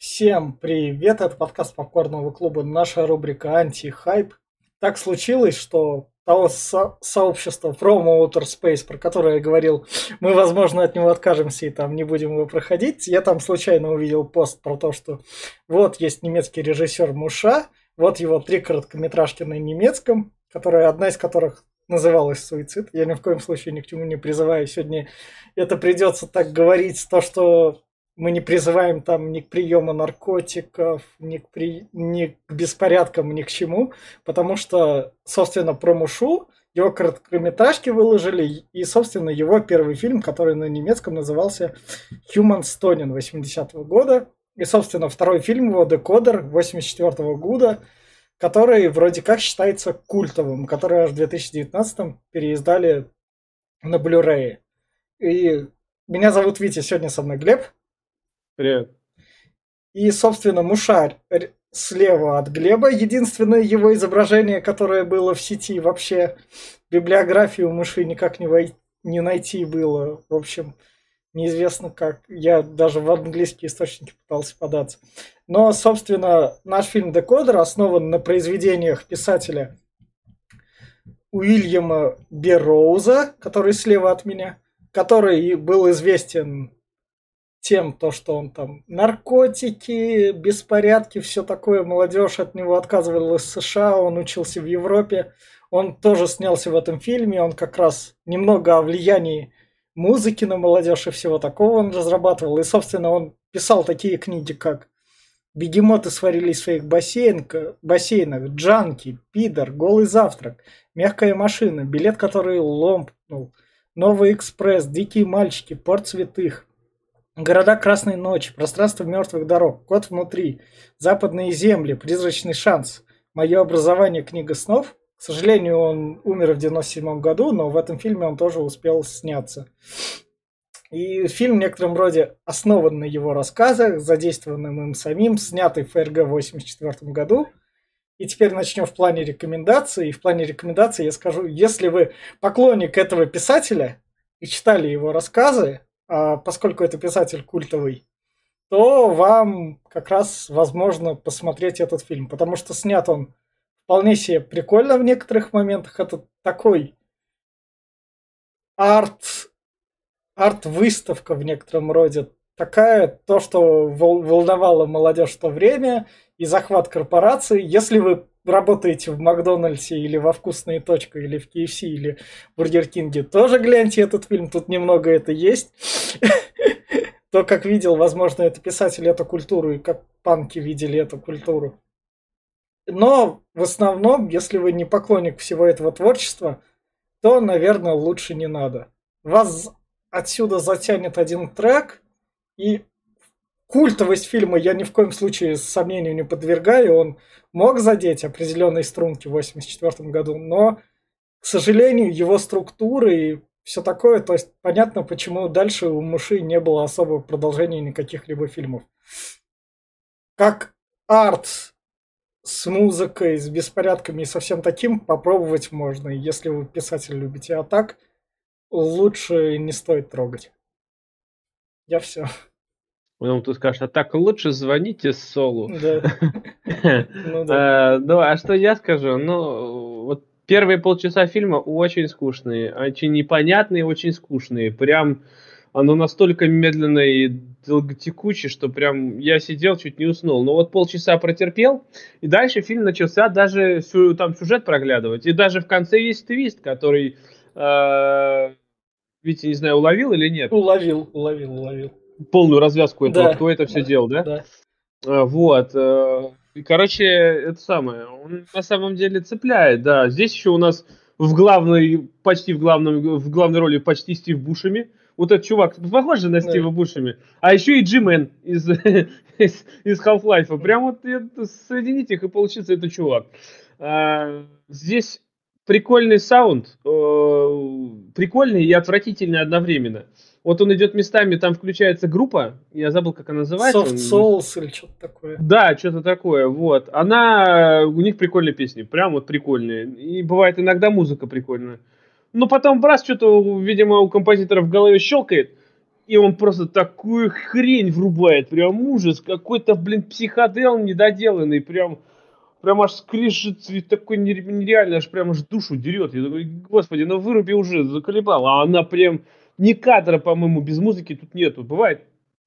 Всем привет, это подкаст Попкорного клуба, наша рубрика «Анти-хайп». Так случилось, что того со- сообщества From Outer Space, про которое я говорил, мы, возможно, от него откажемся и там не будем его проходить. Я там случайно увидел пост про то, что вот есть немецкий режиссер Муша, вот его три короткометражки на немецком, которая, одна из которых называлась «Суицид». Я ни в коем случае ни к чему не призываю. Сегодня это придется так говорить, то, что мы не призываем там ни к приему наркотиков, ни к, при... ни к беспорядкам, ни к чему, потому что, собственно, про Мушу его короткометражки выложили, и, собственно, его первый фильм, который на немецком назывался Human Stoning 80-го года, и, собственно, второй фильм его Декодер 84 -го года, который вроде как считается культовым, который аж в 2019 переиздали на Blu-ray. И меня зовут Витя, сегодня со мной Глеб. Привет. И, собственно, Мушарь слева от Глеба. Единственное его изображение, которое было в сети, вообще библиографию Муши никак не, вой... не найти было. В общем, неизвестно как. Я даже в английские источники пытался податься. Но, собственно, наш фильм «Декодер» основан на произведениях писателя Уильяма Берроуза, который слева от меня, который был известен тем, то, что он там наркотики, беспорядки, все такое, молодежь от него отказывалась в США, он учился в Европе, он тоже снялся в этом фильме, он как раз немного о влиянии музыки на молодежь и всего такого он разрабатывал, и, собственно, он писал такие книги, как «Бегемоты сварились в своих бассейнах, бассейнах», «Джанки», «Пидор», «Голый завтрак», «Мягкая машина», «Билет, который ломпнул», «Новый экспресс», «Дикие мальчики», «Порт святых», Города Красной Ночи, Пространство мертвых дорог, Кот внутри, Западные земли, Призрачный шанс, Мое образование, Книга снов. К сожалению, он умер в 97 году, но в этом фильме он тоже успел сняться. И фильм в некотором роде основан на его рассказах, задействованным им самим, снятый в ФРГ в 1984 году. И теперь начнем в плане рекомендаций. И в плане рекомендаций я скажу, если вы поклонник этого писателя и читали его рассказы, поскольку это писатель культовый, то вам как раз возможно посмотреть этот фильм, потому что снят он вполне себе прикольно в некоторых моментах. Это такой арт, арт-выставка в некотором роде. Такая, то, что волновало молодежь в то время, и захват корпорации. Если вы работаете в Макдональдсе или во Вкусные точка, или в KFC, или в Бургер Кинге, тоже гляньте этот фильм, тут немного это есть. То, как видел, возможно, это писатель эту культуру, и как панки видели эту культуру. Но в основном, если вы не поклонник всего этого творчества, то, наверное, лучше не надо. Вас отсюда затянет один трек, и культовость фильма я ни в коем случае сомнению не подвергаю. Он мог задеть определенные струнки в 1984 году, но, к сожалению, его структуры и все такое, то есть понятно, почему дальше у Муши не было особого продолжения никаких либо фильмов. Как арт с музыкой, с беспорядками и со всем таким попробовать можно, если вы писатель любите, а так лучше не стоит трогать. Я все. Потом ты скажешь, а так лучше звоните Солу. Да. Ну, да. А, ну, а что я скажу? Ну, вот первые полчаса фильма очень скучные, очень непонятные, очень скучные. Прям оно настолько медленное и долготекучее, что прям я сидел, чуть не уснул. Но вот полчаса протерпел, и дальше фильм начался даже там сюжет проглядывать. И даже в конце есть твист, который э, Витя, не знаю, уловил или нет? Уловил, уловил, уловил полную развязку этого, да. кто это все делал, да? Да. А, вот. Э, и, короче, это самое. Он на самом деле цепляет, да. Здесь еще у нас в главной, почти в главном, в главной роли почти Стив Бушами. Вот этот чувак, похож на Стива да. Бушами. А еще и Джимен из, из, из Half-Life. Прям вот соединить их и получится этот чувак. А, здесь прикольный саунд, э, прикольный и отвратительный одновременно. Вот он идет местами, там включается группа, я забыл, как она называется. Soft Souls или что-то такое. Да, что-то такое, вот. Она, у них прикольные песни, прям вот прикольные. И бывает иногда музыка прикольная. Но потом раз что-то, видимо, у композитора в голове щелкает, и он просто такую хрень врубает, прям ужас, какой-то, блин, психодел недоделанный, прям, прям аж скрежет, такой нереально, аж прям аж душу дерет. Я думаю, господи, ну выруби уже, заколебал. А она прям, ни кадра, по-моему, без музыки тут нету. Бывает,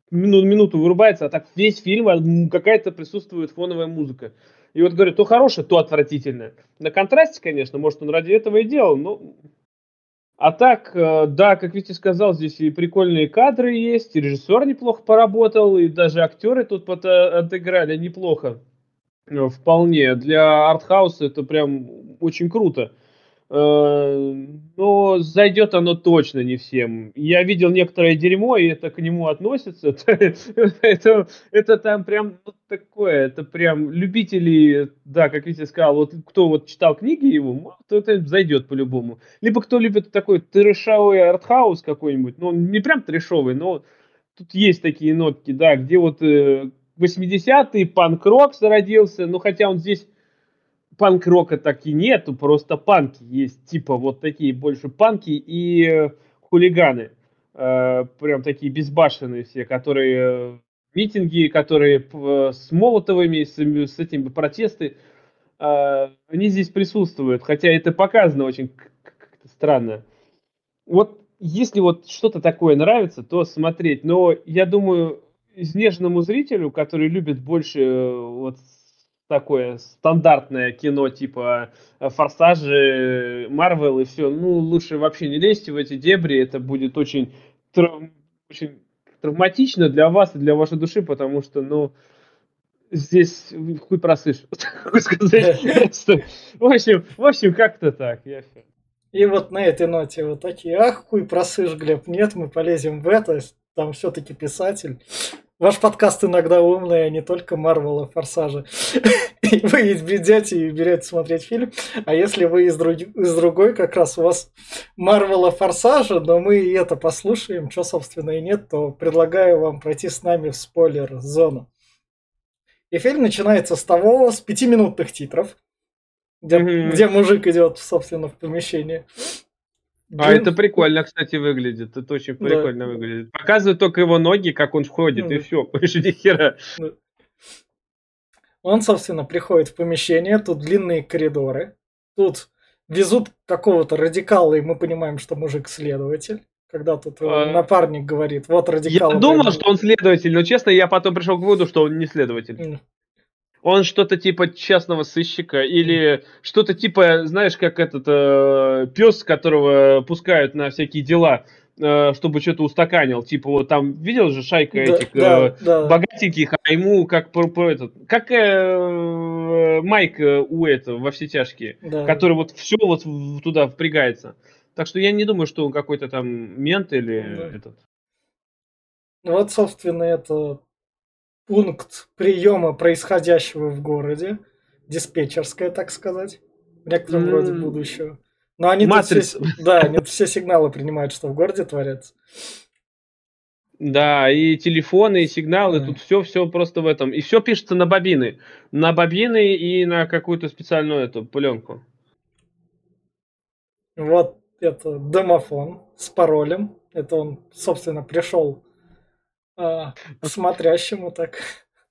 минуту, минуту вырубается, а так весь фильм а, какая-то присутствует фоновая музыка. И вот говорю, то хорошее, то отвратительное. На контрасте, конечно, может, он ради этого и делал, но... А так, э, да, как Витя сказал, здесь и прикольные кадры есть, и режиссер неплохо поработал, и даже актеры тут отыграли неплохо. Э, вполне. Для артхауса это прям очень круто. Э, но зайдет оно точно не всем. Я видел некоторое дерьмо, и это к нему относится. Это, это, там прям вот такое, это прям любители, да, как Витя сказал, вот кто вот читал книги его, то это зайдет по-любому. Либо кто любит такой трешовый артхаус какой-нибудь, ну, не прям трешовый, но тут есть такие нотки, да, где вот 80-й э, панк-рок зародился, ну, хотя он здесь панк-рока так и нету, просто панки есть, типа вот такие больше панки и э, хулиганы. Э, прям такие безбашенные все, которые э, митинги, которые с Молотовыми, с, с этими протесты, они здесь присутствуют, хотя это показано очень как-то странно. Вот если вот что-то такое нравится, то смотреть. Но я думаю, изнеженному зрителю, который любит больше вот такое стандартное кино типа э, Форсажи, Марвел и все, ну, лучше вообще не лезьте в эти дебри, это будет очень, трав... очень травматично для вас и для вашей души, потому что, ну, здесь хуй просышь. В общем, в общем, как-то так. Я... И вот на этой ноте вот такие, ах, хуй просышь, Глеб, нет, мы полезем в это, там все-таки писатель. Ваш подкаст иногда умный, а не только Марвела, Форсажа. вы берете и берете смотреть фильм, а если вы из, друг... из другой, как раз у вас Марвела, Форсажа, но мы и это послушаем, что, собственно, и нет, то предлагаю вам пройти с нами в спойлер-зону. И фильм начинается с того, с пятиминутных титров, где, mm-hmm. где мужик идет, собственно, в помещение. А это прикольно, кстати, выглядит. Это очень прикольно да. выглядит. Показывают только его ноги, как он входит, mm. и все. Больше ни хера. Он, собственно, приходит в помещение, тут длинные коридоры. Тут везут какого-то радикала, и мы понимаем, что мужик следователь. Когда тут а... напарник говорит, вот радикал. Я думал, что он следователь, но честно, я потом пришел к выводу, что он не следователь. Он что-то типа частного сыщика или что-то типа, знаешь, как этот э, пес, которого пускают на всякие дела, э, чтобы что-то устаканил. Типа вот там видел же шайка да, этих да, э, да. богатеньких, а ему как про, про этот, как э, Майк э, у этого во все тяжкие, да. который вот все вот туда впрягается. Так что я не думаю, что он какой-то там мент или да. этот. Вот, собственно, это пункт приема происходящего в городе, диспетчерская, так сказать, в некотором mm. роде будущего. Но они тут все, да, они все сигналы принимают, что в городе творится. Да, и телефоны, и сигналы, mm. тут все, все просто в этом. И все пишется на бобины. На бобины и на какую-то специальную эту пленку. Вот это домофон с паролем. Это он, собственно, пришел а, смотрящему так.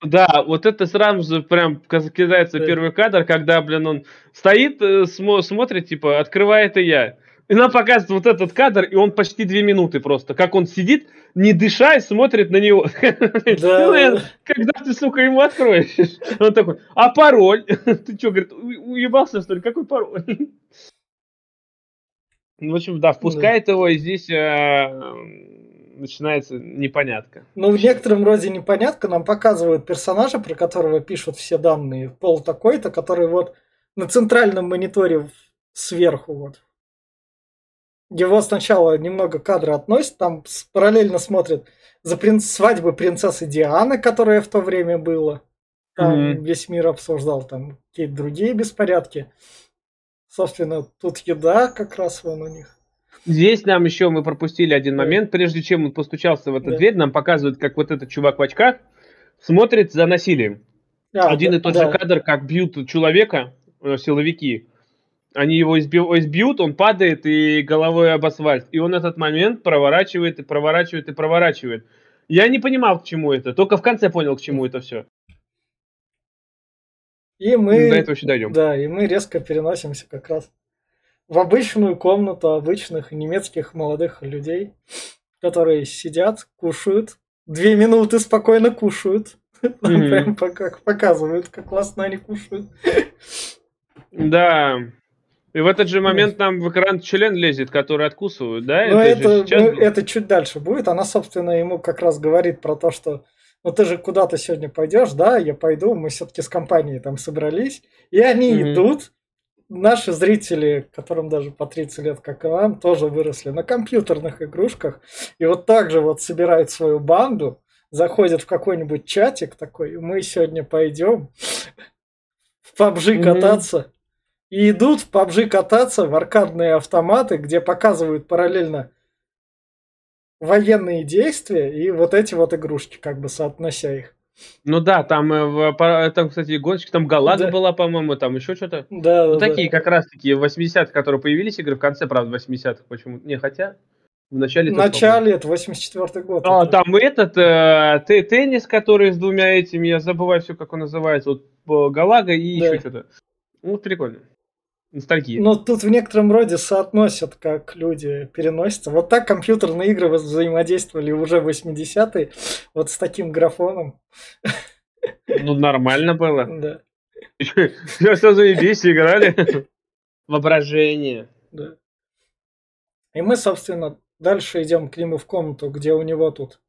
Да, вот это сразу же прям кидается да. первый кадр, когда, блин, он стоит, э, смо- смотрит, типа, открывает и я. И нам показывает вот этот кадр, и он почти две минуты просто. Как он сидит, не дыша, и смотрит на него. Да. Когда ты, сука, ему откроешь? Он такой, а пароль? Ты что, говорит, уебался, что ли? Какой пароль? В общем, да, впускает его, и здесь э, начинается непонятка. Ну, в некотором роде непонятка нам показывают персонажа, про которого пишут все данные. Пол такой-то, который вот на центральном мониторе сверху вот. Его сначала немного кадра относят, там параллельно смотрят за принц... свадьбы принцессы Дианы, которая в то время была. Там mm-hmm. весь мир обсуждал там какие-то другие беспорядки. Собственно, тут еда как раз вон у них. Здесь нам еще мы пропустили один момент. Прежде чем он постучался в эту да. дверь, нам показывают, как вот этот чувак в очках смотрит за насилием. А, один да, и тот да. же кадр, как бьют человека, э, силовики. Они его избив, избьют, он падает и головой об асфальт. И он этот момент проворачивает и проворачивает и проворачивает. Я не понимал, к чему это. Только в конце понял, к чему это все. И мы... До этого еще дойдем. Да, и мы резко переносимся как раз в обычную комнату обычных немецких молодых людей, которые сидят, кушают, две минуты спокойно кушают. Нам прям как показывают, как классно они кушают. Да. И в этот же момент нам в экран член лезет, который откусывают, да? Ну, это, это, ну, это чуть дальше будет. Она, собственно, ему как раз говорит про то, что ну ты же куда-то сегодня пойдешь, да, я пойду, мы все-таки с компанией там собрались. И они mm-hmm. идут, наши зрители, которым даже по 30 лет, как и вам, тоже выросли на компьютерных игрушках. И вот так же вот собирают свою банду, заходят в какой-нибудь чатик такой, мы сегодня пойдем в PUBG кататься. Mm-hmm. И идут в PUBG кататься в аркадные автоматы, где показывают параллельно военные действия и вот эти вот игрушки, как бы соотнося их. Ну да, там, э, там кстати, гонщик, там Галага да. была, по-моему, там еще что-то. Да, ну, да, такие как раз-таки 80-х, которые появились игры, в конце, правда, 80-х почему Не, хотя... В начале... В начале, это 84 год. А, это. там этот э, теннис, который с двумя этими, я забываю все, как он называется, вот Галага и да. еще что-то. Ну, прикольно. Ностальгия. Но тут в некотором роде соотносят, как люди переносятся. Вот так компьютерные игры взаимодействовали уже в 80-е, вот с таким графоном. Ну, нормально было. Да. Все, все заебись, играли. Воображение. Да. И мы, собственно, дальше идем к нему в комнату, где у него тут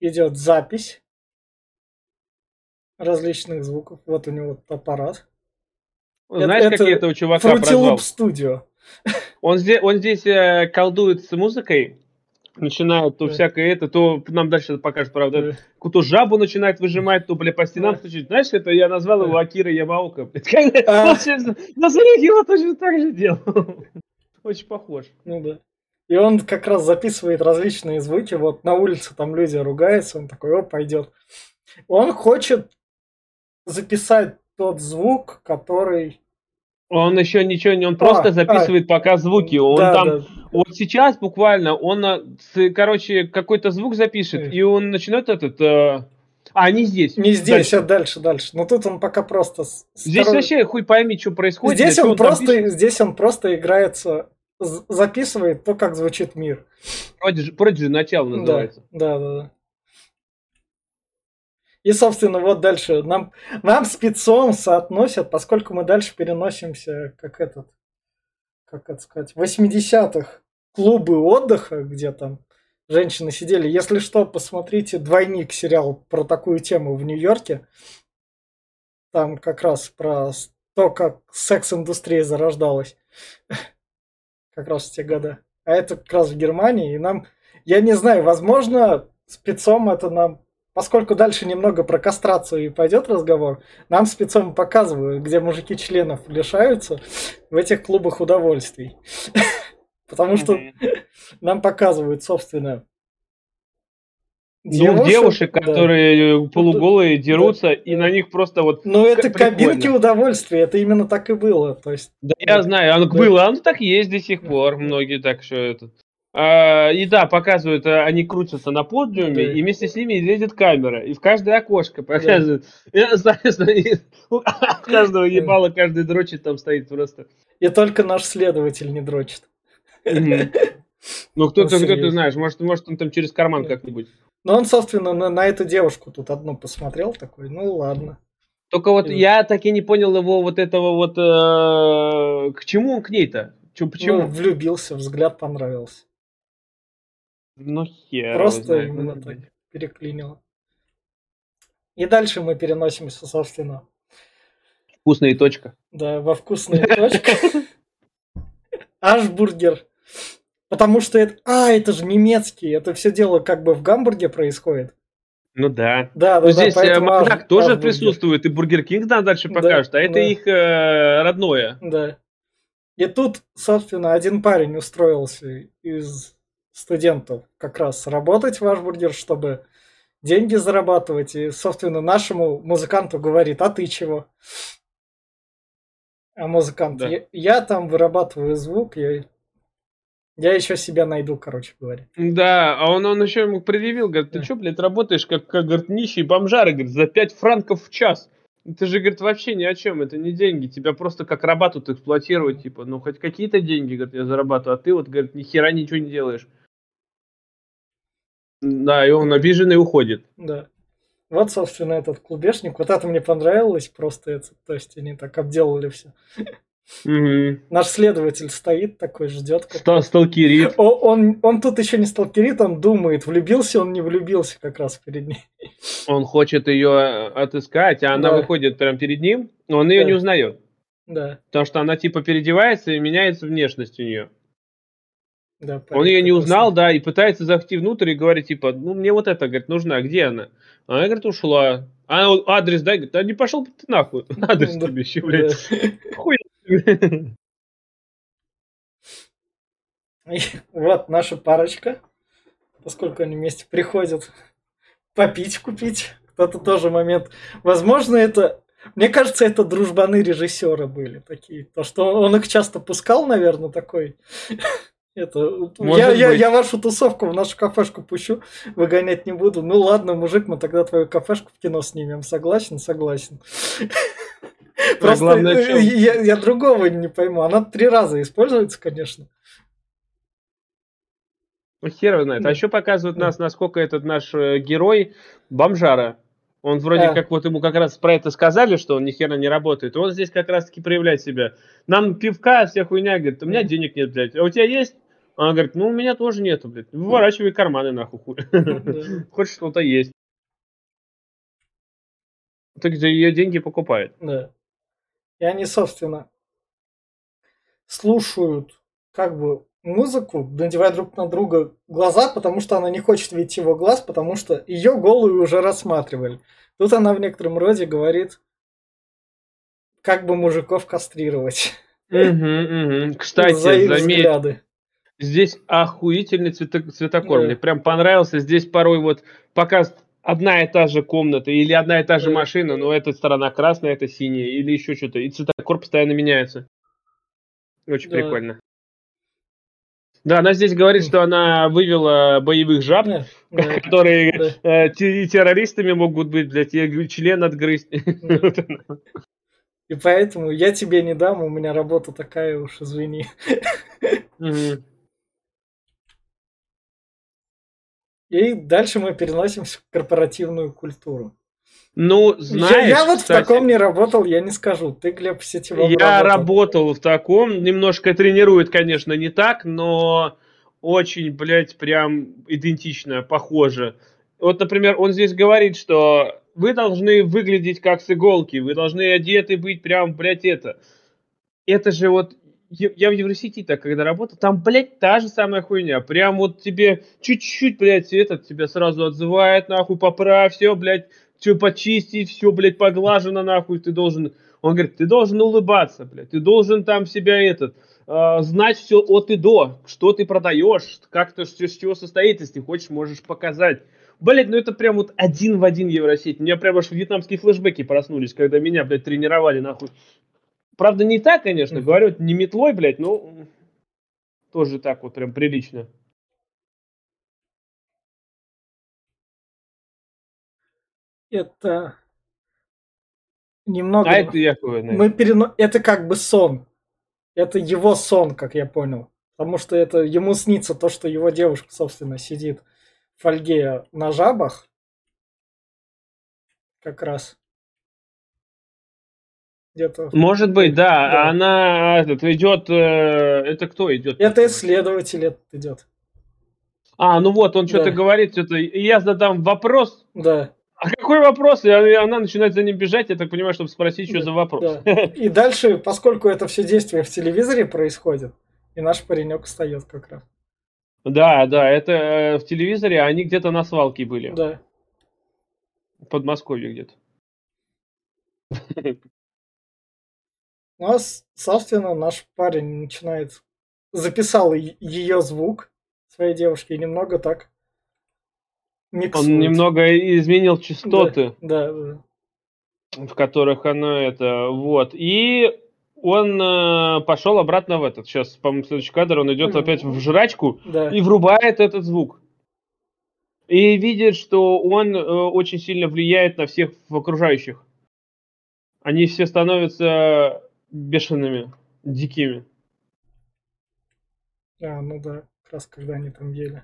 идет запись различных звуков. Вот у него аппарат. Знаешь, это, как я этого чувака Fruity прозвал? Studio. Он здесь, он здесь э, колдует с музыкой, начинает то да. всякое это, то нам дальше покажет, правда, да. какую-то жабу начинает выжимать, то, бля, по стенам да. стучит. Знаешь, это я назвал его Акира Ямаока. А... На его точно так же делал. Очень похож. Ну да. И он как раз записывает различные звуки. Вот на улице там люди ругаются, он такой, о, пойдет. Он хочет записать тот звук, который... Он еще ничего не, он просто а, записывает а, пока звуки. Он да, там, да. вот сейчас буквально, он, а, короче, какой-то звук запишет, и, и он начинает этот... Э, а, не здесь. Не здесь, дальше. а дальше, дальше. Но тут он пока просто... Здесь второй... вообще хуй пойми, что происходит. Здесь он, он просто, здесь он просто играется, записывает то, как звучит мир. Prodigy, Prodigy начало называется. Да, да, да. И, собственно, вот дальше нам, нам спецом соотносят, поскольку мы дальше переносимся, как этот, как это сказать, 80-х клубы отдыха, где там женщины сидели. Если что, посмотрите «Двойник» сериал про такую тему в Нью-Йорке. Там как раз про то, как секс-индустрия зарождалась. Как раз в те годы. А это как раз в Германии. И нам, я не знаю, возможно, спецом это нам поскольку дальше немного про кастрацию и пойдет разговор, нам спецом показывают, где мужики членов лишаются в этих клубах удовольствий. Потому что нам показывают, собственно, Двух девушек, которые полуголые дерутся, и на них просто вот... Ну, это кабинки удовольствия, это именно так и было. То есть, да, я знаю, оно было, оно так есть до сих пор. Многие так что это... А, и да, показывают, а, они крутятся на подиуме, да. и вместе с ними едет камера. И в каждое окошко показывают. Да. И, у каждого ебала, каждый дрочит там стоит просто. И только наш следователь не дрочит. Ну, кто-то, кто ты знаешь, может, может, он там через карман как-нибудь. Ну, он, собственно, на, на эту девушку тут одну посмотрел, такой, ну ладно. Только вот я так и не понял его вот этого вот... Э, к чему он к ней-то? Почему? Ну, влюбился, взгляд понравился. Ну хер. Просто именно так переклинило. И дальше мы переносимся, собственно. Вкусная точка. Да, во вкусная точка. Ашбургер. Потому что это... А, это же немецкий. Это все дело как бы в Гамбурге происходит. Ну да. Да, да, здесь да, Макдак аж, тоже аж присутствует, и Бургер Кинг нам дальше покажет, да, а это да. их э, родное. Да. И тут, собственно, один парень устроился из студентов как раз работать в Ашбургер, чтобы деньги зарабатывать. И, собственно, нашему музыканту говорит, а ты чего? А музыкант, Да. я, я там вырабатываю звук, я, я еще себя найду, короче говоря. Да, а он, он еще ему предъявил, говорит, ты Да. что, блядь, работаешь как, как говорит, нищий бомжара, говорит, за 5 франков в час. Это же, говорит, вообще ни о чем, это не деньги, тебя просто как раба тут эксплуатируют, типа, ну, хоть какие-то деньги, говорит, я зарабатываю, а ты вот, говорит, ни хера ничего не делаешь. Да, и он обиженный уходит. Да. Вот, собственно, этот клубешник. Вот это мне понравилось просто. Это, то есть они так обделали все. Мгм. Наш следователь стоит такой, ждет. Ста- Сталкерит. О, он, он тут еще не сталкерит, он думает, влюбился он, не влюбился как раз перед ней. Он хочет ее отыскать, а она Да. выходит прямо перед ним, но он ее Да. не узнает. Да, Потому что она типа переодевается и меняется внешность у нее. Да. Он ее не узнал, да, и пытается зайти внутрь и говорит, типа, ну, мне вот это, говорит, нужна, где она? А она, говорит, ушла. А адрес дай, говорит, да не пошел бы ты нахуй. Адрес Да, тебе еще, блядь. Хуй. Вот наша парочка, поскольку они вместе приходят попить, купить. Кто-то тоже момент. Возможно, это... Мне кажется, это дружбаны режиссера были такие. То, что он их часто пускал, наверное, такой. Это, я, я, я вашу тусовку в нашу кафешку пущу, выгонять не буду. Ну ладно, мужик, мы тогда твою кафешку в кино снимем. Согласен, согласен. Просто главное, э, я, я другого не пойму. Она три раза используется, конечно. Ну, хер его знает. А еще показывают нас, насколько этот наш э, герой бомжара. Он вроде А. как вот ему как раз про это сказали, что он ни хера не работает. Он здесь как раз таки проявляет себя. Нам пивка, вся хуйня, говорит, у меня денег нет, блядь. А у тебя есть? А Он говорит, ну у меня тоже нету, блядь. Выворачивай карманы нахуй. Хоть что-то есть. Так за ее деньги покупает. Да. И они, собственно, слушают как бы музыку, надевая друг на друга глаза, потому что она не хочет видеть его глаз, потому что ее голую уже рассматривали. Тут она в некотором роде говорит, как бы мужиков кастрировать. Мгм, мгм. Кстати, за заметь. Здесь охуительный цвето- цветокор. Мне прям понравился. Здесь порой вот пока одна и та же комната или одна и та же машина, но эта сторона красная, это синяя или еще что-то. И цветокор постоянно меняется. Очень Да. прикольно. Да, она здесь говорит, что она вывела боевых жаб, Да, которые да. э, те- террористами могут быть, блядь, я член отгрызть. Да. И поэтому я тебе не дам, у меня работа такая уж, извини. Мгм. И дальше мы переносимся в корпоративную культуру. Ну, Я- знаешь, я, вот кстати, в таком не работал, я не скажу. Ты, Глеб, в сетевом Я работал. работал в таком, немножко тренирует, конечно, не так, но очень, блядь, прям идентично, похоже. Вот, например, он здесь говорит, что вы должны выглядеть как с иголки, вы должны одеты быть прям, блядь, это. Это же вот, я в Евросети-то, когда работал, там, блядь, та же самая хуйня. Прям вот тебе чуть-чуть, блядь, этот тебя сразу отзывает, нахуй, поправь, все, блядь, все почистить, все, блядь, поглажено, нахуй, ты должен... Он говорит, ты должен улыбаться, блядь, ты должен там себя этот, а, знать все от и до, что ты продаешь, как то, что, с чего состоит, если хочешь, можешь показать. Блять, ну это прям вот один в один Евросеть. У меня прям аж вьетнамские флешбеки проснулись, когда меня, блядь, тренировали, нахуй. Правда, не так, конечно, говорю, не метлой, блядь, но тоже так вот прям прилично. Это немного... А это я хуй знает. Мы перено... Это как бы сон. Это его сон, как я понял. Потому что это ему снится то, что его девушка, собственно, сидит в фольге на жабах. Как раз. Где-то. Может быть, да. Да. А Она этот, идет. э, это кто идет? Это исследователь этот идет. А, ну вот, он что-то Да. говорит, что-то. и Я задам вопрос. Да. А какой вопрос? И она она начинает за ним бежать, я так понимаю, чтобы спросить, что Да, за вопрос. Да. И дальше, поскольку это все действие в телевизоре происходит, и наш паренек встает как раз. Да, да, это э, в телевизоре, они где-то на свалке были. Да. В Подмосковье где-то. Ну, а, с- собственно, наш парень начинает... Записал ее звук своей девушки и немного так миксует. Он немного изменил частоты, Да, да, да. в которых оно это, вот. И он э, пошел обратно в этот. Сейчас, по-моему, следующий кадр, он идет опять в жрачку Да. и врубает этот звук. И видит, что он э, очень сильно влияет на всех окружающих. Они все становятся бешеными, дикими. А, ну да, как раз когда они там ели.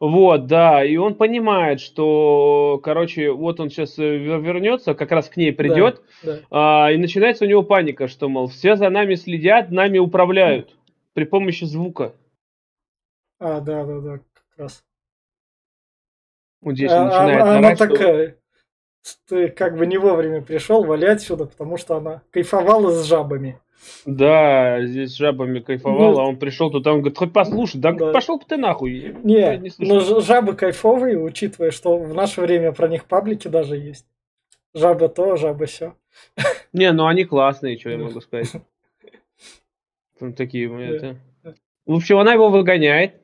Вот, да, и он понимает, что, короче, вот он сейчас вернется, как раз к ней придет, Да. а, и начинается у него паника, что, мол, все за нами следят, нами управляют при помощи звука. А, да, да, да, как раз. Вот здесь А- он а- начинает она что- такая, ты как бы не вовремя пришел, вали отсюда, потому что она кайфовала с жабами. Да, здесь с жабами кайфовал, Ну, а он пришел туда, он говорит, хоть послушай, да, да. пошел бы ты нахуй. Не, не но ж- жабы кайфовые, учитывая, что в наше время про них паблики даже есть. Жаба то, жаба все. Не, ну они классные, что я могу сказать. Там такие, это... В общем, она его выгоняет,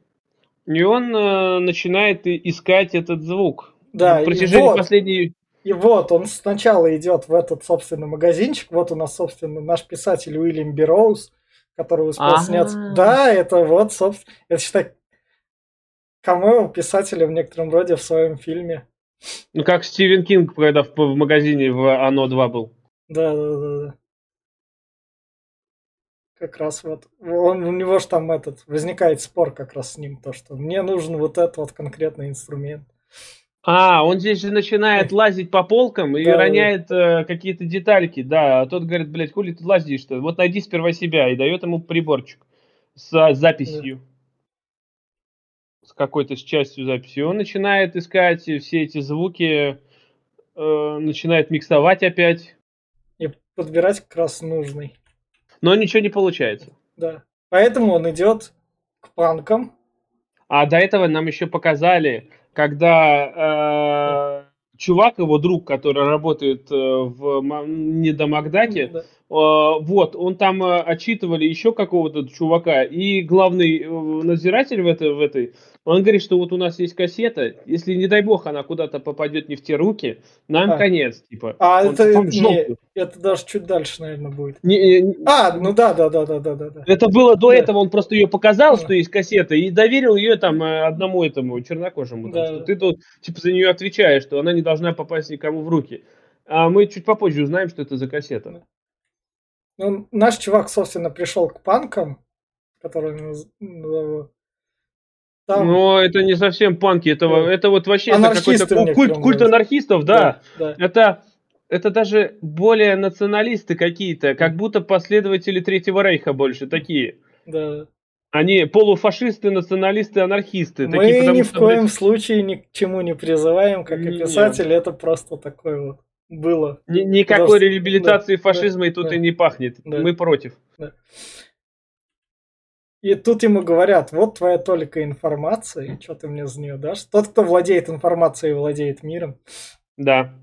и он э, начинает искать этот звук. Да, На и протяжении вот. последней... И вот он сначала идет в этот, собственно, магазинчик. Вот у нас, собственно, наш писатель Уильям Берроуз, который успел А. сняться. Да, это вот, собственно, это считай, камео писателя в некотором роде в своем фильме. Ну, как Стивен Кинг, когда в, в магазине в Оно 2 был. Да, да, да, да. Как раз вот. Он, у него же там этот, возникает спор как раз с ним, то, что мне нужен вот этот вот конкретный инструмент. А, он здесь же начинает лазить по полкам и Да, да. роняет э, какие-то детальки, да. А тот говорит, блядь, хули ты лазишь-то? Вот найди сперва себя и дает ему приборчик с а, записью. С какой-то с частью записи. И он начинает искать все эти звуки, э, начинает миксовать опять, И подбирать как раз нужный. но ничего не получается. Да. Поэтому он идет к панкам. А до этого нам еще показали, когда э, чувак, его друг, который работает э, в Ма- Недомагдаке, Да. Э, Вот, он там э, отчитывали еще какого-то чувака, и главный э, надзиратель в, этой, в этой, он говорит, что вот у нас есть кассета, если, не дай бог, она куда-то попадет не в те руки, нам А. конец, типа. А Он это, там не, это даже чуть дальше, наверное, будет. Не- не- А, ну да, да, да, да, да, да, это было до Да. этого, он просто ее показал, Да. что есть кассета, и доверил ее там э, одному этому чернокожему. там, Да. что ты тут, типа, за нее отвечаешь, что она не должна попасть никому в руки. А мы чуть попозже узнаем, что это за кассета. Ну, наш чувак, собственно, пришел к панкам, которые ну, там, Но это не совсем панки, это, Да. это вот вообще это какой-то культ, культ анархистов, да. да, Это, это даже более националисты какие-то, как будто последователи Третьего Рейха больше такие. да. Они полуфашисты, националисты, анархисты. Мы такие, потому ни в что, коем случае ни к чему не призываем, как и писатель, это просто такое вот было. ни- никакой Просто- реабилитации да, фашизма и тут да, и не пахнет. да. Мы против. И тут ему говорят, вот твоя только информация, что ты мне за нее дашь? Тот, кто владеет информацией, владеет миром. Да.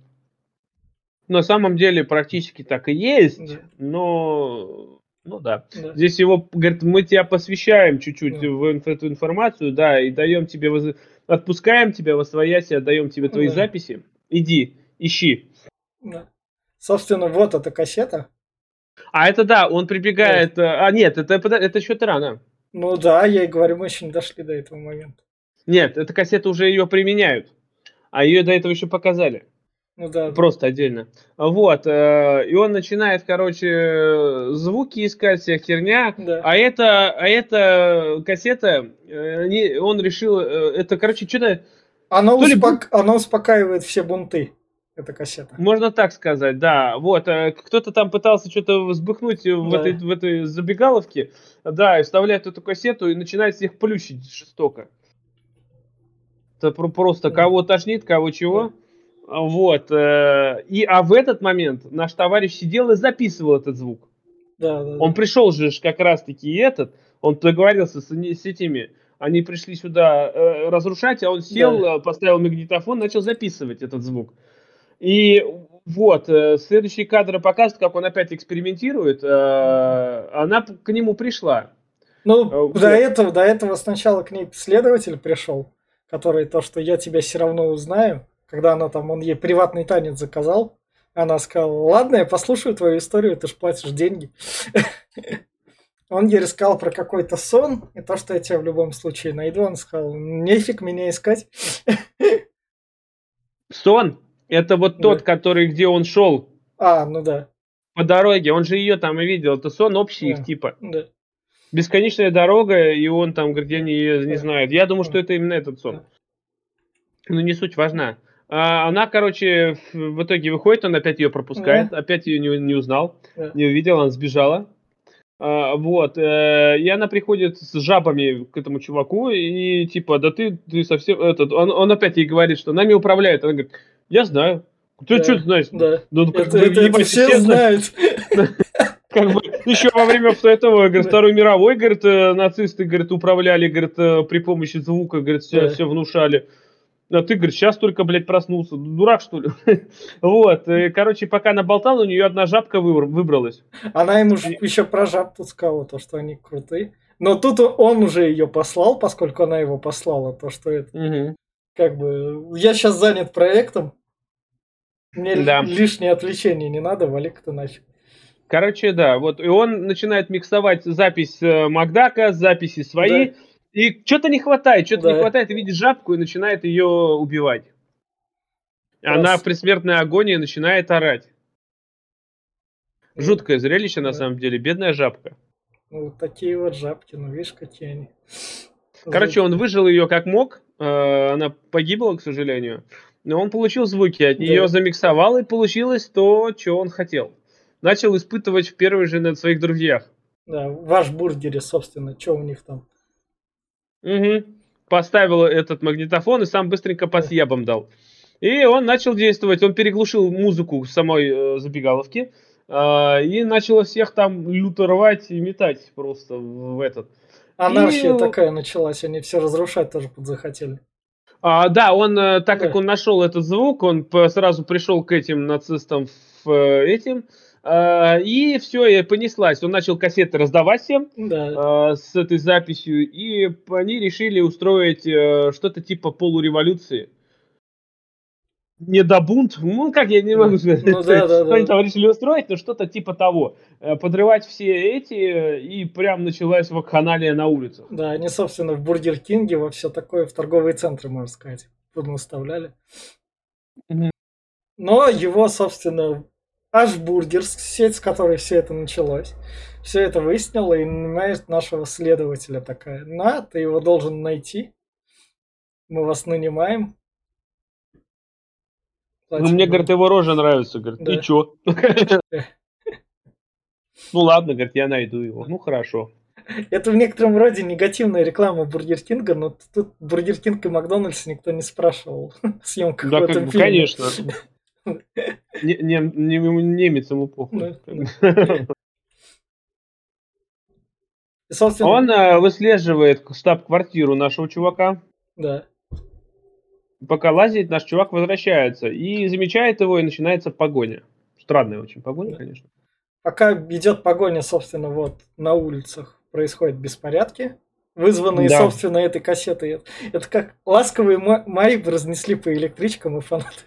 На самом деле практически так и есть, Да. но... Ну да. Да. Здесь его, говорит, мы тебя посвящаем чуть-чуть Да. в эту информацию, да, и даем тебе, воз- отпускаем тебя во свояси, отдаем тебе твои Да. записи. Иди, ищи. Да. Собственно, вот эта кассета. А это да, он прибегает... э, А нет, это, это, еще рано. Ну да, я и говорю, мы еще не дошли до этого момента. Нет, эта кассета уже ее применяют. А ее до этого еще показали. Ну да, Просто отдельно. Вот. э, И он начинает, короче, звуки искать, вся херня. да. А это, а это кассета, э, они- он решил, э, это, короче, что-то, Она, то ли успок- она успокаивает все бунты, эта кассета. можно так сказать, да. Вот, э, кто-то там пытался что-то взбыхнуть в, Да. этой, в этой забегаловке, да, и вставляет эту кассету и начинает всех плющить жестоко. Это про- просто Да. кого тошнит, кого чего. Вот. э, И, а в этот момент наш товарищ сидел и записывал этот звук. Да, да, Он пришел же как раз-таки и этот, он договорился с, с этими, они пришли сюда э, разрушать, а он сел, э, поставил магнитофон, начал записывать этот звук. И вот, э, следующие кадры показывают, как он опять экспериментирует, э, она к нему пришла. Ну, Э, до вот. этого, до этого сначала к ней следователь пришел, который то, что я тебя все равно узнаю, когда она там, он ей приватный танец заказал, Она сказала, ладно, я послушаю твою историю, ты же платишь деньги. Он ей рассказал про какой-то сон, и то, что я тебя в любом случае найду, он сказал, нефиг меня искать. Сон? Это вот тот, Да. который, где он шел А, ну да, по дороге, он же ее там и видел, это сон общий Да. их типа. да. Бесконечная дорога, и он там, говорит, я не, не Да. знаю. Я думаю, что Да. это именно этот сон. Да. Ну, не суть важна. А, она, короче, в, итоге выходит, он опять ее пропускает, опять ее не, не узнал, Да. не увидел, она сбежала. А, вот, э, и она приходит с жабами к этому чуваку, и типа, да ты, ты совсем, этот, он, он опять ей говорит, что нами управляет. Она говорит, я знаю. Ты Да. что знаешь? Да. Ну, как Это, бы, это- это все все знают. Как бы еще во время этого, говорит. Второй мировой, говорит, э, нацисты, говорит, управляли, говорит, э, при помощи звука, говорит, все, все внушали. А ты, говорит, сейчас только, блядь, проснулся. Дурак, что ли? Вот. и, Короче, пока она болтала, у нее одна жабка выбр- выбралась. Она ему ж еще про жаб тут сказала, то, что они крутые. Но тут он уже ее послал, поскольку она его послала, то, что это Мгм. Как бы... Я сейчас занят проектом, мне Да. лишнее отвлечение не надо, вали-ка ты нафиг. Короче, да, вот. И он начинает миксовать запись э, Макдака, записи свои. Да. И что-то не хватает, что-то не Да. хватает, и видит жабку и начинает ее убивать. Она Класс. в предсмертной агонии начинает орать. Жуткое зрелище, на Да. самом деле, бедная жабка. Ну, вот такие вот жабки, ну видишь, какие они. Короче, он выжил ее как мог, она погибла, к сожалению, но он получил звуки от Да. нее, замиксовал, и получилось то, что он хотел. Начал испытывать в первый же на своих друзьях. Да, ваш бургере, собственно, что у них там. Мгм. Поставил этот магнитофон и сам быстренько по съебам дал. И он начал действовать, он переглушил музыку самой э, забегаловки э, и начал всех там люто рвать и метать просто в этот. Анархия И- такая началась, они все разрушать тоже подзахотели. А, да, он, э, так как Да. он нашел этот звук, он сразу пришел к этим нацистам в э, этим, э, и все, и понеслась. Он начал кассеты раздавать всем Да, с этой записью, и они решили устроить что-то типа полуреволюции. Не до бунт, ну как я не могу сказать, Ну да, да, да. они там решили устроить, но что-то типа того. Э, Подрывать все эти, э, и прям началась вакханалия на улицах. да, они, собственно, в Бургер Кинге во все такое, в торговые центры, можно сказать, наставляли. Мгм. Но его, собственно, аж бургер, сеть, с которой все это началось, все это выяснила и нанимает нашего следователя такая. На, ты его должен найти. Мы вас нанимаем. Ну, мне, вам». говорит, его рожа нравится. Говорит, Да. и чё? Ну ладно, говорит, я найду его. Ну хорошо. Это в некотором роде негативная реклама Бургер Кинга, но тут Бургер Кинг и Макдональдс никто не спрашивал в съемках Да, в как этом бы, фильме. конечно. Не- не- не- Немец ему похуй. Собственно, Он э, выслеживает штаб-квартиру нашего чувака. да. Пока лазит, наш чувак возвращается и замечает его, и начинается погоня. Странная очень погоня, конечно. Пока идет погоня, собственно, вот на улицах происходят беспорядки, вызванные, Да. собственно, этой кассетой. Это как ласковые бы разнесли по электричкам и фанаты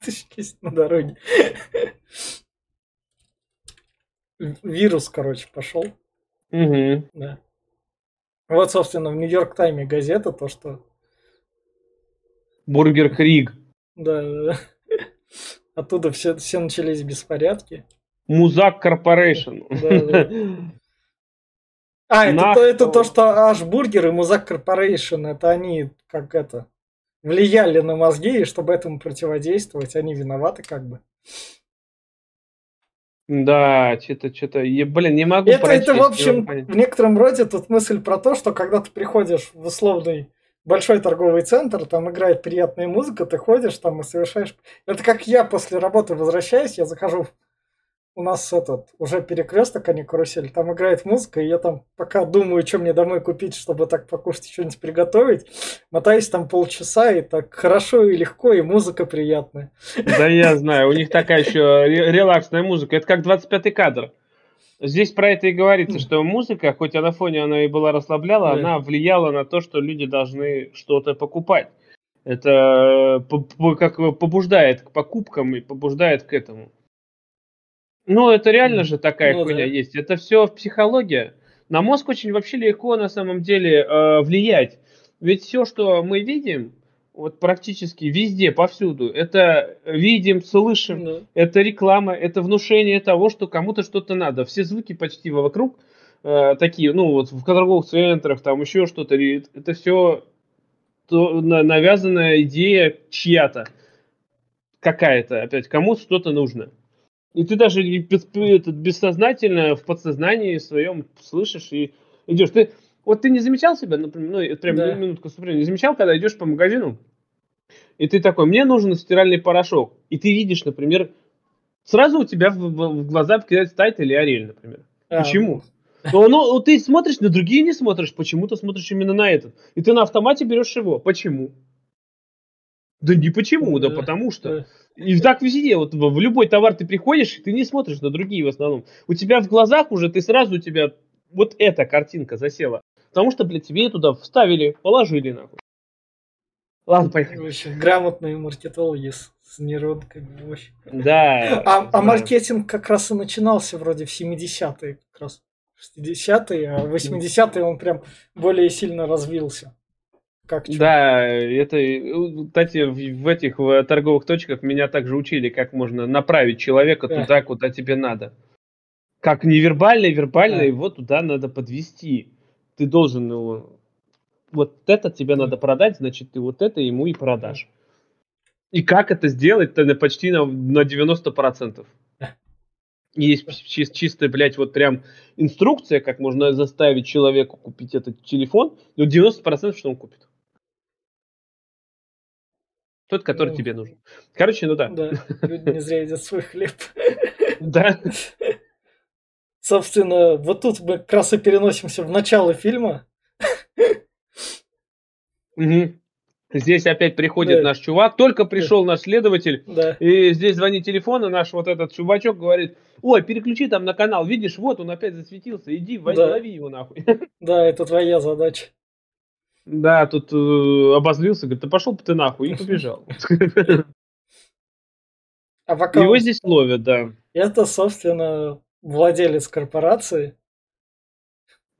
на дороге. Вирус, короче, пошел. Мгм. Да. Вот, собственно, в Нью-Йорк Тайме газета, то, что Бургер Криг. да, да, да. оттуда все, все начались беспорядки. Muzak Corporation. Да, да. А, это, Нах- то, это то, что H-Burger и Muzak Corporation, это они как это влияли на мозги, и чтобы этому противодействовать, они виноваты как бы. Да, что-то, что-то, блин, не могу Это, это, прочесть, в не могу общем, в некотором роде тут мысль про то, что когда ты приходишь в условный большой торговый центр, там играет приятная музыка, ты ходишь там и совершаешь... Это как я после работы возвращаюсь, я захожу у нас этот уже перекресток, а не карусель, там играет музыка, и я там пока думаю, что мне домой купить, чтобы так покушать, что-нибудь приготовить, мотаюсь там полчаса, и так хорошо и легко, и музыка приятная. Да я знаю, у них такая еще ре- релаксная музыка. Это как 25-й кадр. Здесь про это и говорится, что музыка, хоть на фоне она и была расслабляла, Да. она влияла на то, что люди должны что-то покупать. Это э, как бы побуждает к покупкам и побуждает к этому. Ну, это реально же такая Ну хуйня да. есть. Это все психология. На мозг очень вообще легко на самом деле э, влиять. Ведь все, что мы видим, вот практически везде, повсюду, это видим, слышим, Да. это реклама, это внушение того, что кому-то что-то надо. Все звуки почти вокруг э, такие, ну вот в торговых центрах, там еще что-то, это все навязанная идея чья-то, какая-то, опять, кому-то что-то нужно. И ты даже этот, бессознательно в подсознании своем слышишь и идешь. Ты, вот ты не замечал себя, например, ну, это прям Да. вступления, не замечал, когда идешь по магазину, и ты такой, мне нужен стиральный порошок. И ты видишь, например, сразу у тебя в, в- в глаза кидается Тайт или Ариэль, например. А, Почему? Но, ну, ты смотришь, на другие не смотришь, почему-то смотришь именно на этот. И ты на автомате берешь его. Почему? Да не почему, да, Да, потому что. да. И так везде, вот в, в любой товар ты приходишь, и ты не смотришь на другие в основном. У тебя в глазах уже, ты сразу у тебя вот эта картинка засела. Потому что, блядь, тебе туда вставили, положили нахуй. Ладно, поехали. В общем, грамотные маркетологи с, с нейронками. в общем. Да. А, а да. маркетинг как раз и начинался вроде в 70-е, как раз 60-е, а в 80-е он прям более сильно развился. Как чё. Да, это, э, кстати, в, в этих в торговых точках меня также учили, как можно направить человека Да. туда, куда тебе надо. Как невербально вербально Да. его туда надо подвести. Ты должен его... Вот это тебе надо продать, значит, ты вот это ему и продашь. И как это сделать-то на почти на, на 90%. Да. Есть чис- чисто, блядь, вот прям инструкция, как можно заставить человека купить этот телефон, но 90% что он купит. Тот, который Ну. тебе нужен. Короче, ну да. Да, люди не зря едят свой хлеб. Да. Собственно, вот тут мы как раз и переносимся в начало фильма. Здесь опять приходит Да. наш чувак. Только пришел наш следователь. Да, И здесь звонит телефон, и наш вот этот чувачок говорит, ой, переключи там на канал, видишь, вот он опять засветился, иди, возьми, Да. лови его нахуй. да, это твоя задача. Да, тут э, обозлился, говорит, да пошел бы ты нахуй, и побежал. А пока Его здесь ловят, да. это, собственно, владелец корпорации.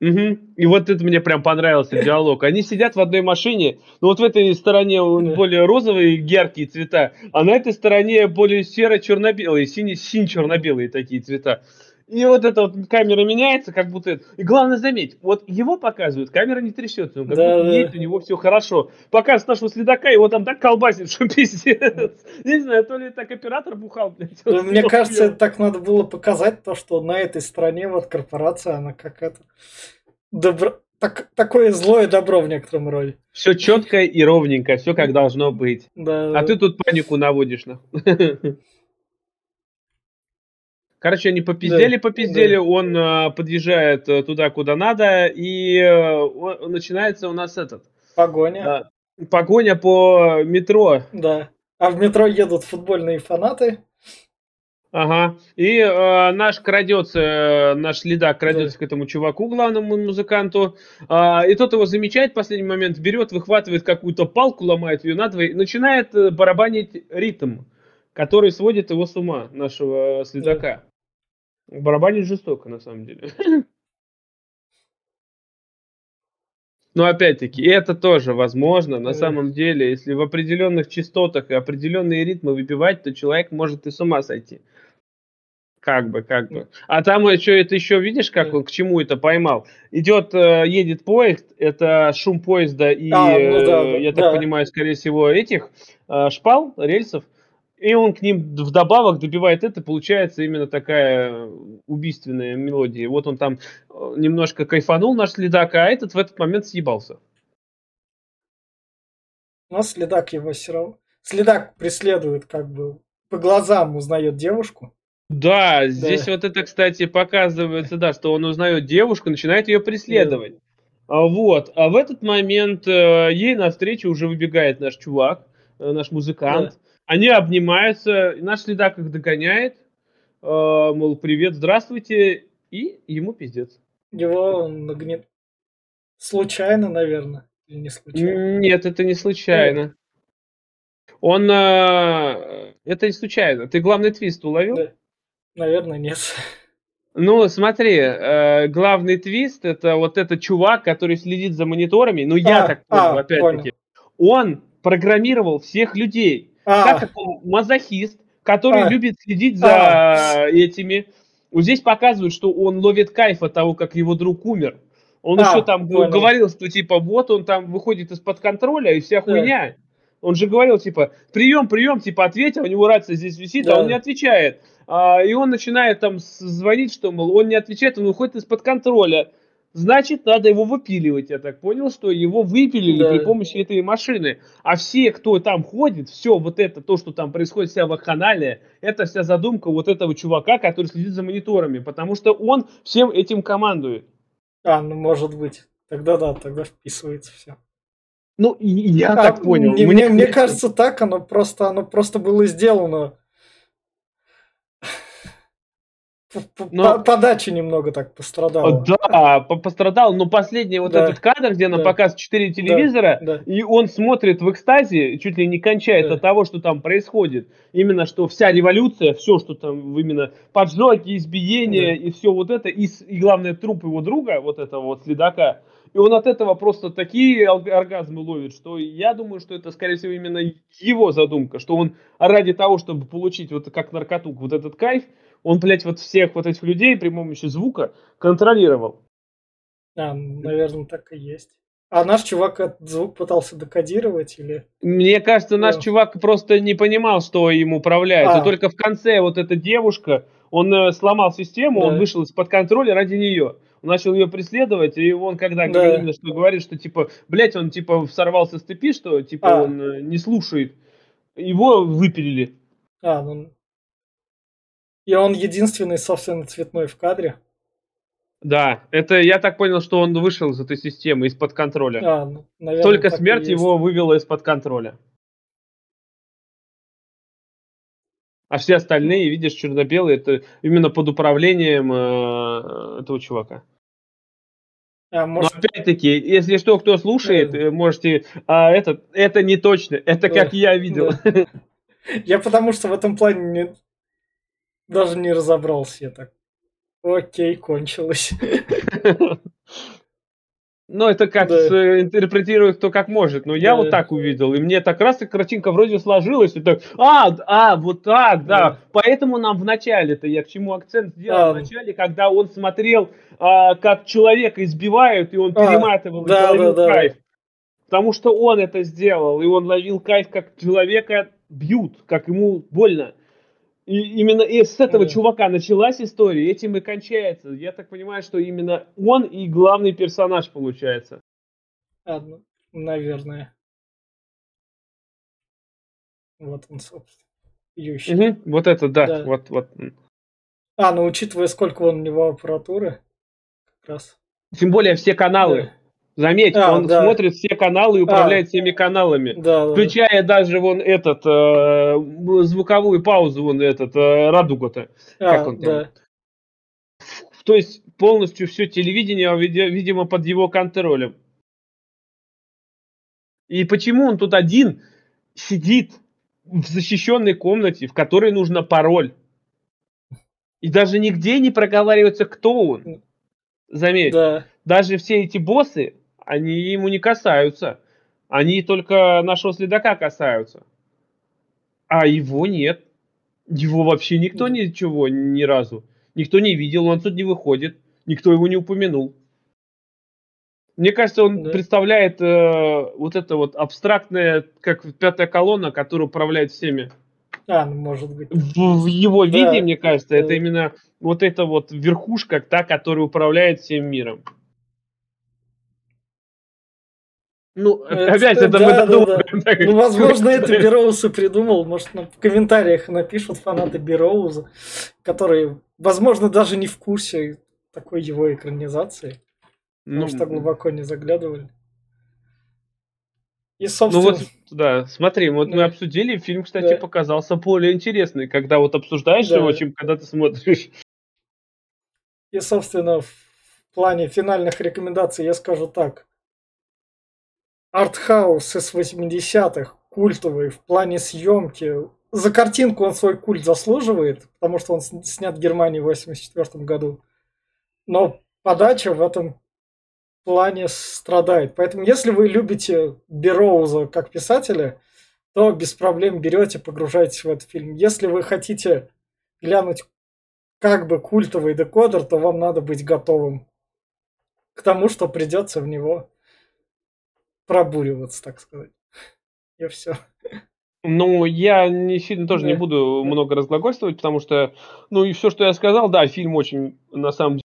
Мгм. И вот это мне прям понравился диалог. Они сидят в одной машине, но вот в этой стороне он более розовые, яркие цвета, а на этой стороне более серо-черно-белые, сине- синь-черно-белые такие цвета. И вот эта вот камера меняется, как будто... И главное заметь, вот его показывают, камера не трясется, он как Да, будто да. едет, у него все хорошо. Показывают нашего следака, его там так колбасит, что пиздец. Не знаю, то ли так оператор бухал, блядь. Ну, вот Мне кажется, это так надо было показать, то, что на этой стороне вот корпорация, она как это... Добро... Так, такое злое добро в некотором роде. Все четко и ровненько, все как должно быть. Да, А ты тут панику наводишь, на. Короче, они попиздели, Да, попиздели, да. он э, подъезжает э, туда, куда надо, и э, начинается у нас этот погоня. э, погоня по метро. Да. А в метро едут футбольные фанаты. Ага. И э, наш крадется, э, наш следак крадется к этому чуваку, главному музыканту. а, и тот его замечает в последний момент, берет, выхватывает какую-то палку, ломает ее надвое и начинает э, барабанить ритм, который сводит его с ума, нашего э, следака. Барабанить жестоко, на самом деле. Но опять-таки, это тоже возможно. На самом деле, если в определенных частотах и определенные ритмы выбивать, то человек может и с ума сойти. Как бы, как бы. А там что это еще видишь, как он к чему это поймал? Идет, э, едет поезд, это шум поезда и, А, ну да, э, я да. так понимаю, скорее всего, этих э, шпал, рельсов. И он к ним вдобавок добивает это, получается именно такая убийственная мелодия. Вот он там э, немножко кайфанул, наш следак, а этот в этот момент съебался. Но следак его все равно... Следак преследует как бы... По глазам узнает девушку. Да, здесь вот это, кстати, показывается, да, что он узнает девушку, начинает ее преследовать. А Вот. А в этот момент э, ей навстречу уже выбегает наш чувак, э, наш музыкант. Они обнимаются, и наш следак их догоняет, э, мол, привет, здравствуйте, и ему пиздец. Его нагнет... Случайно, наверное. Или не случайно. Нет, это не случайно. Он... э, это не случайно. Ты главный твист уловил? Да. Наверное, нет. Ну, смотри, э, главный твист это вот этот чувак, который следит за мониторами. Ну, я А, так понял, а, опять-таки. Он программировал всех людей. А, Как мазохист, который А. любит следить за этими. Вот здесь показывают, что он ловит кайф от того, как его друг умер. Он А, еще там понял. говорил, что типа вот он там выходит из-под контроля и вся Да. хуйня. Он же говорил, типа, прием, прием, типа, ответь, а у него рация здесь висит, а Да. он не отвечает. А, и он начинает там звонить, что, мол, он не отвечает, он выходит из-под контроля. Значит, надо его выпиливать. Я так понял, что его выпилили Да. при помощи этой машины. А все, кто там ходит, все вот это, то, что там происходит, вся вакханалия, это вся задумка вот этого чувака, который следит за мониторами. Потому что он всем этим командует. а, ну может быть. Тогда да, тогда вписывается все. Ну, я А, так понял. Мне, мне- мне кажется, так оно просто, оно просто было сделано. Но- по- Подача немного так пострадала. Да, по- пострадал, но последний вот Да. этот кадр, где нам Да. показывают четыре телевизора, Да. и он смотрит в экстазе, чуть ли не кончает Да. от того, что там происходит. Именно что вся революция, все, что там именно поджоги, избиения Да. и все вот это, и, и главное труп его друга, вот этого вот следака, и он от этого просто такие ор- оргазмы ловит, что я думаю, что это, скорее всего, именно его задумка, что он ради того, чтобы получить вот как наркоту вот этот кайф, он, блядь, вот всех вот этих людей при помощи звука контролировал. А, наверное, так и есть. А наш чувак этот звук пытался декодировать или... Мне кажется, наш Да. чувак просто не понимал, что им управляет. А. И только в конце вот эта девушка, он э, сломал систему, он Да. вышел из-под контроля ради нее. Он начал ее преследовать, и он когда Да. говорит, что говорит, что типа, блять, он типа сорвался с цепи, что типа А. он э, не слушает. Его выпилили. А, ну... И он единственный, собственно, цветной в кадре. Да, это я так понял, что он вышел из этой системы, из-под контроля. А, ну, наверное, Только смерть его вывела из-под контроля. А все остальные, видишь, черно-белые, это именно под управлением э, этого чувака. А, Но может, опять-таки, если что, кто слушает, Да. э, можете... А это, это не точно, это Да. как я видел. Я потому что в этом плане не- даже не разобрался. Я так, окей, кончилось. Ну, это как Да. э, интерпретирует кто как может. Но я Да. вот так увидел. И мне так раз и картинка вроде сложилась. И так, а, а, вот так, да. Да. Поэтому нам в начале-то, я к чему акцент сделал, А. в начале, когда он смотрел, а, как человека избивают, и он А, перематывал, и да, ловил да, да. кайф. Потому что он это сделал, и он ловил кайф, как человека бьют, как ему больно. И именно и с этого Да. чувака началась история, этим и кончается. Я так понимаю, что именно он и главный персонаж получается. Ну, наверное. Вот он, собственно. Ющий. Мгм, Вот это, да, Да. вот, вот. А, ну учитывая, сколько он у него аппаратуры, как раз. Тем более все каналы. Да. Заметь, А, он да. смотрит все каналы и управляет А. всеми каналами. Да, да, Включая даже вон этот э, звуковую паузу, вон этот э, радуга-то. да. как А, он там? да. То есть полностью все телевидение, види- видимо, под его контролем. И почему он тут один сидит в защищенной комнате, в которой нужно пароль? И даже нигде не проговаривается, кто он. Заметь, Да. даже все эти боссы, они ему не касаются. Они только нашего следака касаются. А его нет. Его вообще никто ничего ни разу. Никто не видел, он тут не выходит. Никто его не упомянул. Мне кажется, он Да. представляет э, вот это вот абстрактное, как пятая колонна, которая управляет всеми. А, ну может быть. В, в его Да. виде, мне кажется, это Да. именно вот эта вот верхушка, та, которая управляет всем миром. Ну, Это- опять это да, мы да, додумываем. так. Ну, возможно, это Бероуз придумал. Может, нам в комментариях напишут фанаты Бероуза, которые, возможно, даже не в курсе такой его экранизации. Ну, Потому что глубоко не заглядывали. И, ну собственно, вот, да, смотри, вот мы Да. обсудили, фильм, кстати, Да. показался более интересный, когда вот обсуждаешь Да. его, чем когда ты смотришь. и, собственно, в плане финальных рекомендаций я скажу так. Артхаус из 80-х, культовый, в плане съемки, за картинку он свой культ заслуживает, потому что он снят в Германии в 84 году. Но подача в этом плане страдает. Поэтому, если вы любите Бероуза как писателя, то без проблем берете, погружаетесь в этот фильм. Если вы хотите глянуть как бы культовый декодер, то вам надо быть готовым к тому, что придется в него пробуриваться, так сказать. И все. Ну, я не сильно тоже да. не буду много разглагольствовать, потому что, ну и все, что я сказал, да, фильм очень, на самом деле,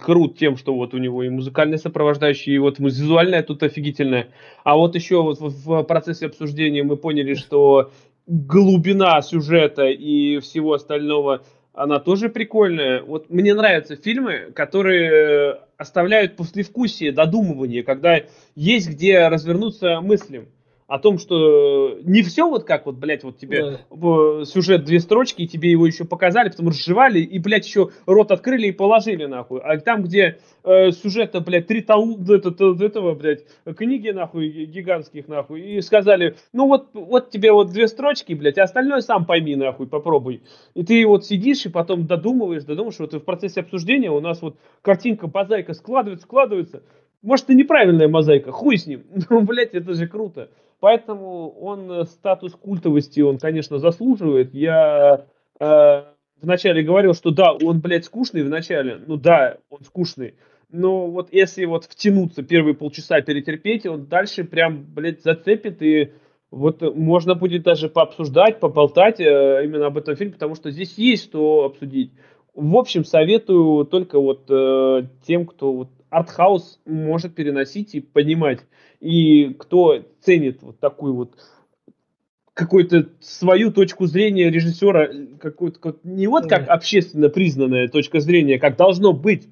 крут тем, что вот у него и музыкальные сопровождающие, и вот визуальная тут офигительная. А вот еще вот в процессе обсуждения мы поняли, что глубина сюжета и всего остального, она тоже прикольная. Вот мне нравятся фильмы, которые оставляют послевкусие, додумывание, когда есть где развернуться мыслям о том, что не все вот как вот, блядь, вот тебе да. сюжет две строчки, и тебе его еще показали, потом разжевали, и, блядь, еще рот открыли и положили, нахуй. А там, где э, сюжета, блядь, три тому, этого, этого, блядь, книги, нахуй, гигантских, нахуй, и сказали, ну вот, вот тебе вот две строчки, блядь, а остальное сам пойми, нахуй, попробуй. И ты вот сидишь и потом додумываешь, додумываешь, вот в процессе обсуждения у нас вот картинка, мозаика складывается, складывается, может, и неправильная мозаика, хуй с ним. Ну, блядь, это же круто. Поэтому он э, статус культовости, он, конечно, заслуживает. Я э, вначале говорил, что да, он, блядь, скучный вначале. Ну да, он скучный. Но вот если вот втянуться первые полчаса, перетерпеть, он дальше прям, блядь, зацепит и вот можно будет даже пообсуждать, поболтать э, именно об этом фильме, потому что здесь есть что обсудить. В общем, советую только вот э, тем, кто вот артхаус может переносить и понимать. И кто ценит вот такую вот какую-то свою точку зрения режиссера, какую-то не вот как общественно признанная точка зрения, как должно быть,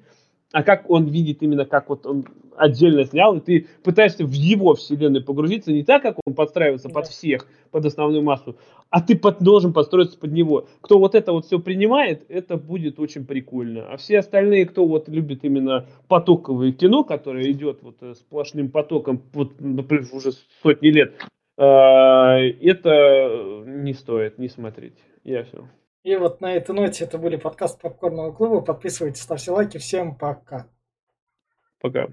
а как он видит именно, как вот он отдельно снял, и ты пытаешься в его вселенную погрузиться не так, как он подстраивается под всех, под основную массу, а ты под, должен подстроиться под него. Кто вот это вот все принимает, это будет очень прикольно. А все остальные, кто вот любит именно потоковое кино, которое идет вот э, сплошным потоком, вот, например, уже сотни лет, э, это не стоит, не смотреть. Я все. И вот на этой ноте это были подкасты Попкорного клуба. Подписывайтесь, ставьте лайки. Всем пока. Пока.